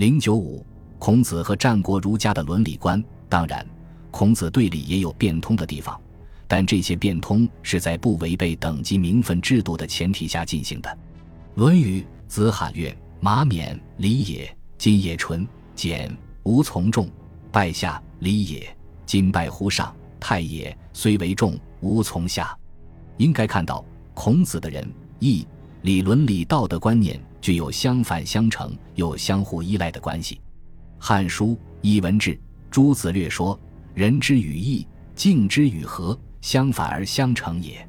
零九五，孔子和战国儒家的伦理观。当然，孔子对礼也有变通的地方，但这些变通是在不违背等级名分制度的前提下进行的。《论语》子罕曰：“马冕，礼也。今也纯简，无从众。拜下，礼也。今拜乎上，太也。虽为众，无从下。”应该看到，孔子的人义礼伦理道德观念具有相反相成又相互依赖的关系。《汉书·艺文志》。朱子略说：“仁之与义，敬之与和，相反而相成也。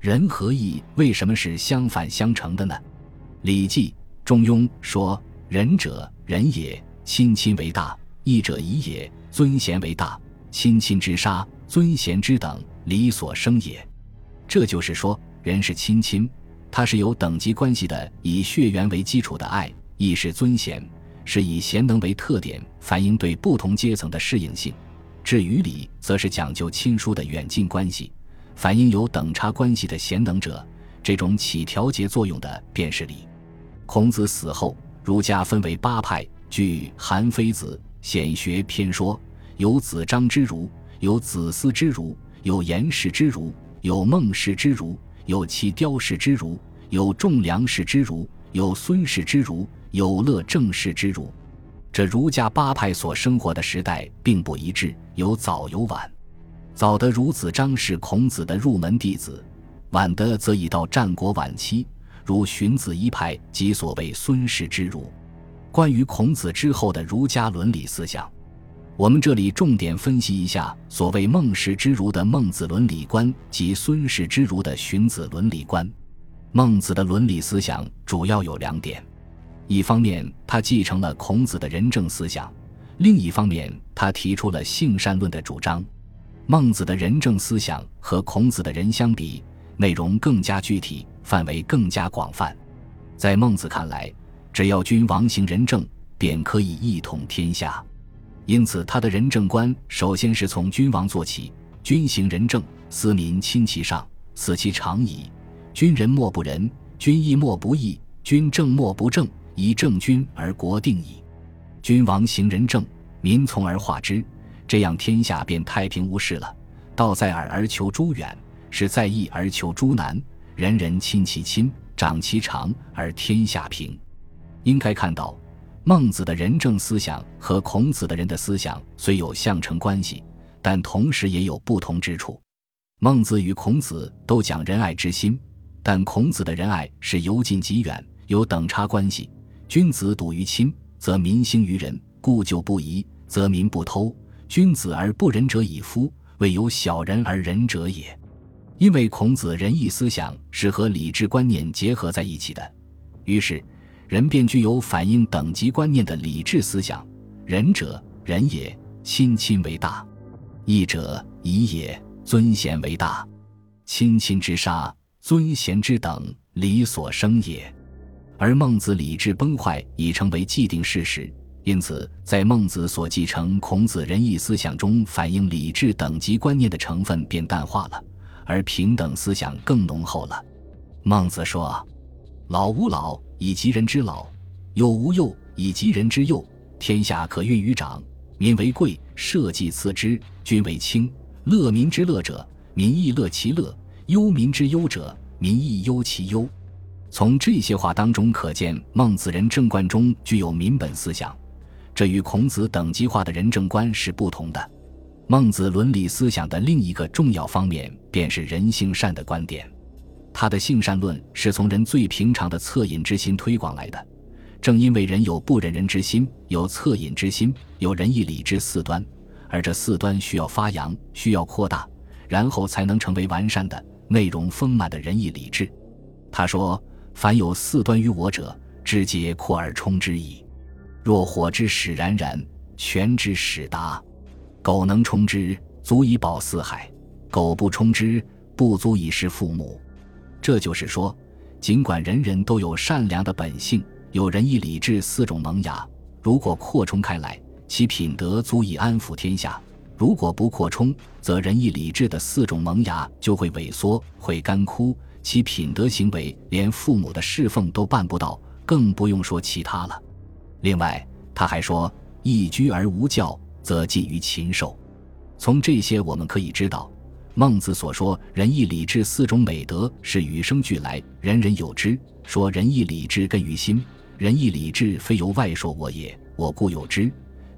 仁和义为什么是相反相成的呢？”《礼记·中庸》说：“仁者，仁也，亲亲为大；义者，义也，尊贤为大。亲亲之杀，尊贤之等，礼所生也。”这就是说，人是亲亲，它是有等级关系的，以血缘为基础的爱；亦是尊贤。是以贤能为特点，反映对不同阶层的适应性；至于礼，则是讲究亲疏的远近关系，反映有等差关系的贤能者。这种起调节作用的，便是礼。孔子死后，儒家分为八派，据《韩非子·显学篇》说，有子张之儒，有子思之儒，有颜氏之儒，有孟氏之儒，有其雕氏之儒，有仲梁氏之儒，有孙氏之儒。有乐正氏之儒，这儒家八派所生活的时代并不一致，有早有晚。早的儒子张是孔子的入门弟子，晚的则已到战国晚期，如荀子一派及所谓孙氏之儒。关于孔子之后的儒家伦理思想，我们这里重点分析一下所谓孟氏之儒的孟子伦理观及孙氏之儒的荀子伦理观。孟子的伦理思想主要有两点。一方面，他继承了孔子的仁政思想；另一方面，他提出了性善论的主张。孟子的仁政思想和孔子的仁相比，内容更加具体，范围更加广泛。在孟子看来，只要君王行仁政，便可以一统天下。因此，他的仁政观首先是从君王做起：君行仁政，斯民亲其上，死其常矣。君仁莫不仁，君义莫不义，君正莫不正。以正君而国定矣，君王行仁政，民从而化之，这样天下便太平无事了。道在耳而求诸远，是在义而求诸难。人人亲其亲，长其长，而天下平。应该看到，孟子的仁政思想和孔子的人的思想虽有相承关系，但同时也有不同之处。孟子与孔子都讲仁爱之心，但孔子的仁爱是由近及远，有等差关系。君子笃于亲，则民兴于仁；故旧不移，则民不偷。君子而不仁者以夫，未有小人而仁者也。因为孔子仁义思想是和礼智观念结合在一起的，于是人便具有反映等级观念的礼智思想。仁者，仁也，亲亲为大；义者，义也，尊贤为大。亲亲之杀，尊贤之等，礼所生也。而孟子礼智崩坏已成为既定事实，因此在孟子所继承孔子仁义思想中，反映礼智等级观念的成分便淡化了，而平等思想更浓厚了。孟子说：“老吾老以及人之老，幼吾幼以及人之幼。天下可运于长，民为贵，社稷次之，君为轻。乐民之乐者，民亦乐其乐；忧民之忧者，民亦忧其忧。”从这些话当中可见，孟子仁政观中具有民本思想，这与孔子等级化的仁政观是不同的。孟子伦理思想的另一个重要方面，便是人性善的观点。他的性善论是从人最平常的恻隐之心推广来的。正因为人有不忍人之心，有恻隐之心，有仁义礼智四端，而这四端需要发扬，需要扩大，然后才能成为完善的、内容丰满的仁义礼智。他说。凡有四端于我者，知皆扩而充之矣。若火之使然然，泉之使达，苟能充之，足以保四海；苟不充之，不足以事父母。这就是说，尽管人人都有善良的本性，有仁义礼智四种萌芽，如果扩充开来，其品德足以安抚天下；如果不扩充，则仁义礼智的四种萌芽就会萎缩，会干枯。其品德行为连父母的侍奉都办不到，更不用说其他了。另外，他还说：“一居而无教，则近于禽兽。”从这些我们可以知道，孟子所说仁义礼智四种美德是与生俱来，人人有之。说仁义礼智根于心，仁义礼智非由外说我也，我固有之。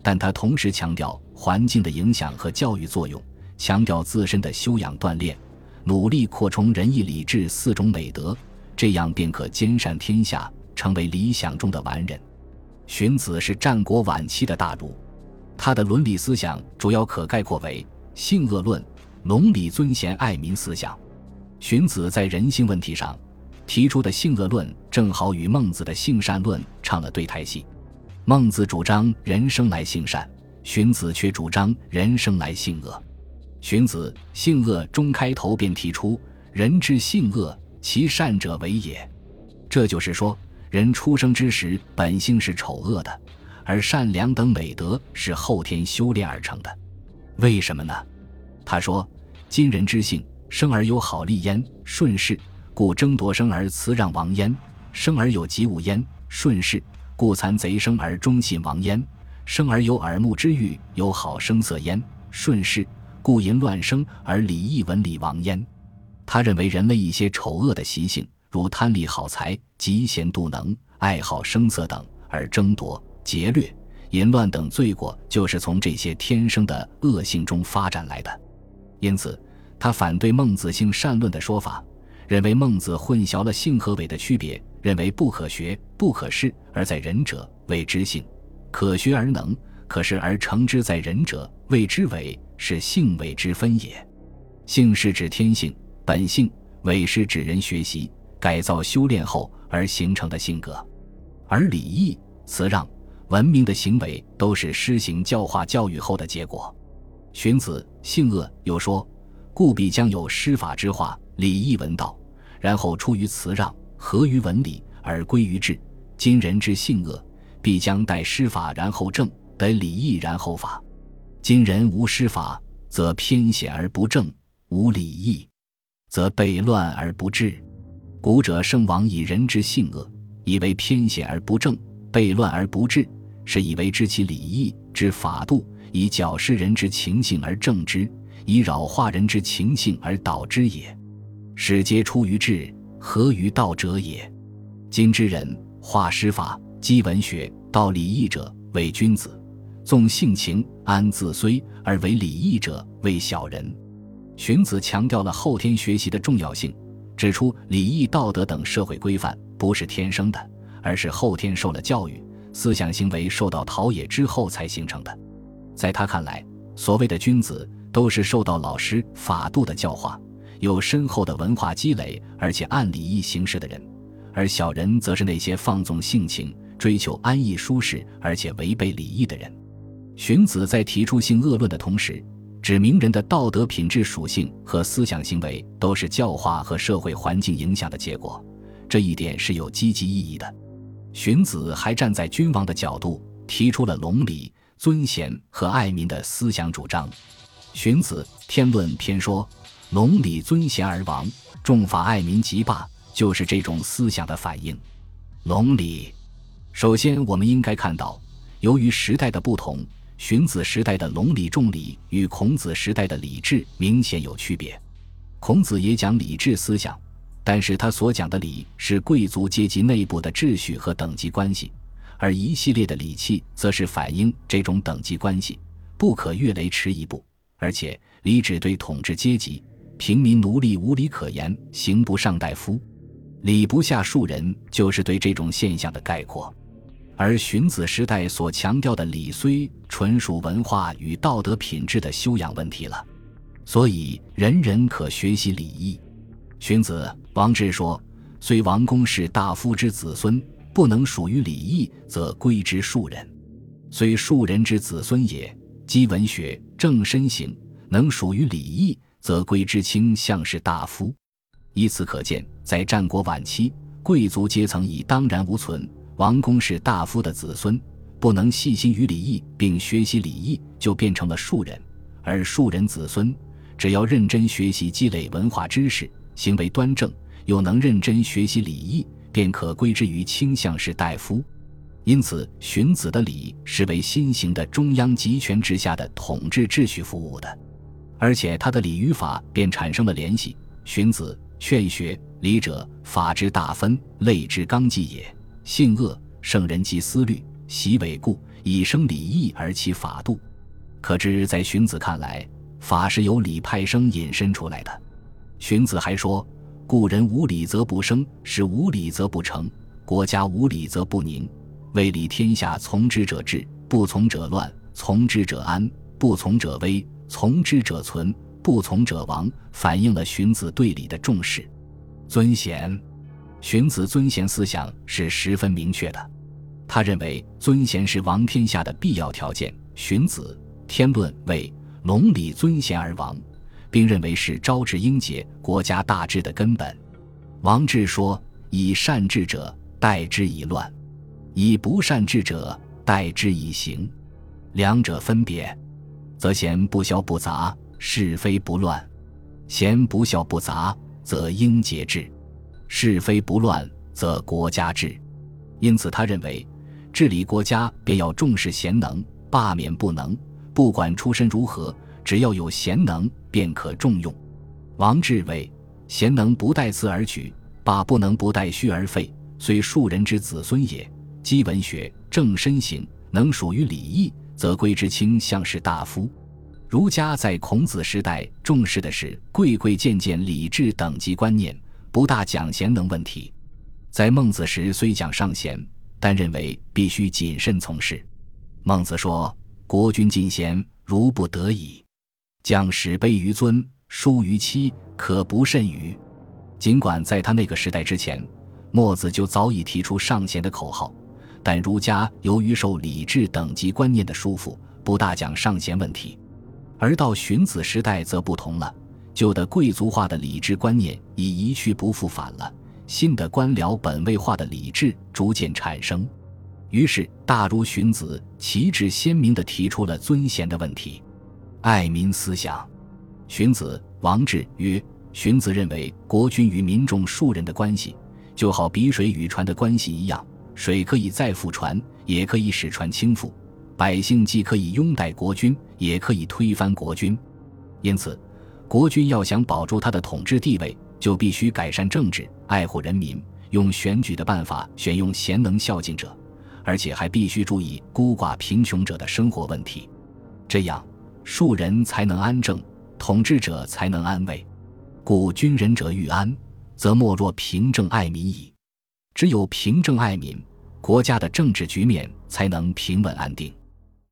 但他同时强调环境的影响和教育作用，强调自身的修养锻炼，努力扩充仁义礼智四种美德，这样便可兼善天下，成为理想中的完人。荀子是战国晚期的大儒，他的伦理思想主要可概括为性恶论、伦理尊贤爱民思想。荀子在人性问题上提出的性恶论，正好与孟子的性善论唱了对台戏。孟子主张人生来性善，荀子却主张人生来性恶。荀子《性恶》中开头便提出：“人之性恶，其善者为也。”这就是说。人出生之时本性是丑恶的，而善良等美德是后天修炼而成的。为什么呢？他说：“今人之性，生而有好利焉，顺势，故争夺生而辞让亡焉；生而有疾物焉，顺势，故残贼生而忠信亡焉；生而有耳目之欲，有好声色焉，顺势，故淫乱生而礼义文礼亡焉。”他认为人类一些丑恶的习性。如贪利好财、嫉贤妒能、爱好声色等，而争夺、劫掠、淫乱等罪过，就是从这些天生的恶性中发展来的。因此，他反对孟子性善论的说法，认为孟子混淆了性和伪的区别，认为不可学、不可视而在仁者谓之性，可学而能、可视而成之在仁者谓之伪，是性伪之分也。性是指天性、本性，伪是指人学习。改造修炼后而形成的性格，而礼义、辞让、文明的行为都是施行教化教育后的结果。荀子《性恶》又说：“故必将有师法之化，礼义文道，然后出于辞让，合于文理，而归于治。今人之性恶，必将待师法，然后正；得礼义，然后法。今人无师法，则偏显而不正；无礼义，则悖乱而不治。”古者圣王以人之性恶，以为偏显而不正，悖乱而不治，是以为知其礼义之法度，以矫饰人之情性而正之，以扰化人之情性而导之也。始皆出于智，合于道者也。今之人化师法，积文学，道礼义者为君子；纵性情，安自虽而为礼义者为小人。荀子强调了后天学习的重要性。指出礼义道德等社会规范不是天生的，而是后天受了教育，思想行为受到陶冶之后才形成的。在他看来，所谓的君子都是受到老师法度的教化，有深厚的文化积累，而且按礼义行事的人；而小人则是那些放纵性情、追求安逸舒适，而且违背礼义的人。荀子在提出性恶论的同时。指明人的道德品质属性和思想行为都是教化和社会环境影响的结果，这一点是有积极意义的。荀子还站在君王的角度，提出了隆礼、尊贤和爱民的思想主张。荀子《天论》篇说：“隆礼尊贤而亡，重法爱民即霸。”就是这种思想的反应。隆礼，首先我们应该看到，由于时代的不同。荀子时代的隆礼重礼与孔子时代的礼制明显有区别。孔子也讲礼制思想，但是他所讲的礼是贵族阶级内部的秩序和等级关系，而一系列的礼器则是反映这种等级关系，不可越雷池一步。而且礼只对统治阶级，平民奴隶无礼可言，刑不上大夫，礼不下庶人，就是对这种现象的概括。而荀子时代所强调的礼，虽纯属文化与道德品质的修养问题了，所以人人可学习礼义。荀子王志说：“虽王公是大夫之子孙，不能属于礼义，则归之庶人；虽庶人之子孙也，积文学，正身行，能属于礼义，则归之卿相士大夫。”以此可见，在战国晚期，贵族阶层已荡然无存。王公是大夫的子孙，不能细心于礼义并学习礼义，就变成了庶人；而庶人子孙，只要认真学习积累文化知识，行为端正，又能认真学习礼义，便可归之于倾向士大夫。因此，荀子的礼是为新型的中央集权之下的统治秩序服务的，而且他的礼与法便产生了联系。荀子《劝学》：“礼者，法之大分，类之纲纪也。性恶，圣人及思虑，习伪故，以生礼义而其法度。”可知，在荀子看来，法是由礼派生引申出来的。荀子还说：“故人无礼则不生，是无礼则不成，国家无礼则不宁。”为礼天下从之者治，不从者乱；从之者安，不从者危；从之者存，不从者亡。反映了荀子对礼的重视。尊贤，荀子尊贤思想是十分明确的。他认为尊贤是王天下的必要条件。荀子《天论》为“隆礼尊贤而亡”，并认为是昭治英杰、国家大治的根本。王志说：“以善治者，代之以乱。”以不善治者，代之以刑。两者分别，则贤不肖不杂，是非不乱；贤不肖不杂，则应节制；是非不乱，则国家治。因此，他认为治理国家便要重视贤能，罢免不能。不管出身如何，只要有贤能，便可重用。王志为贤能不待嗣而举，罢不能不待虚而废，虽庶人之子孙也。积文学，正身行，能属于礼义，则归之卿相士大夫。儒家在孔子时代重视的是贵贵贱贱礼制等级观念，不大讲贤能问题。在孟子时虽讲尚贤，但认为必须谨慎从事。孟子说：“国君进贤，如不得已，将使卑于尊，疏于妻，可不甚于？”尽管在他那个时代之前，墨子就早已提出尚贤的口号。但儒家由于受礼制等级观念的束缚，不大讲尚贤问题，而到荀子时代则不同了。旧的贵族化的礼制观念已一去不复返了，新的官僚本位化的礼制逐渐产生。于是，大儒荀子旗帜鲜明地提出了尊贤的问题，爱民思想。荀子王志曰：“荀子认为，国君与民众庶人的关系，就好比水与船的关系一样。”水可以载覆船，也可以使船倾覆；百姓既可以拥戴国君，也可以推翻国君。因此，国君要想保住他的统治地位，就必须改善政治，爱护人民，用选举的办法选用贤能孝敬者，而且还必须注意孤寡贫穷者的生活问题。这样，庶人才能安政，统治者才能安危。故君仁者欲安，则莫若平政爱民矣。只有平政爱民，国家的政治局面才能平稳安定。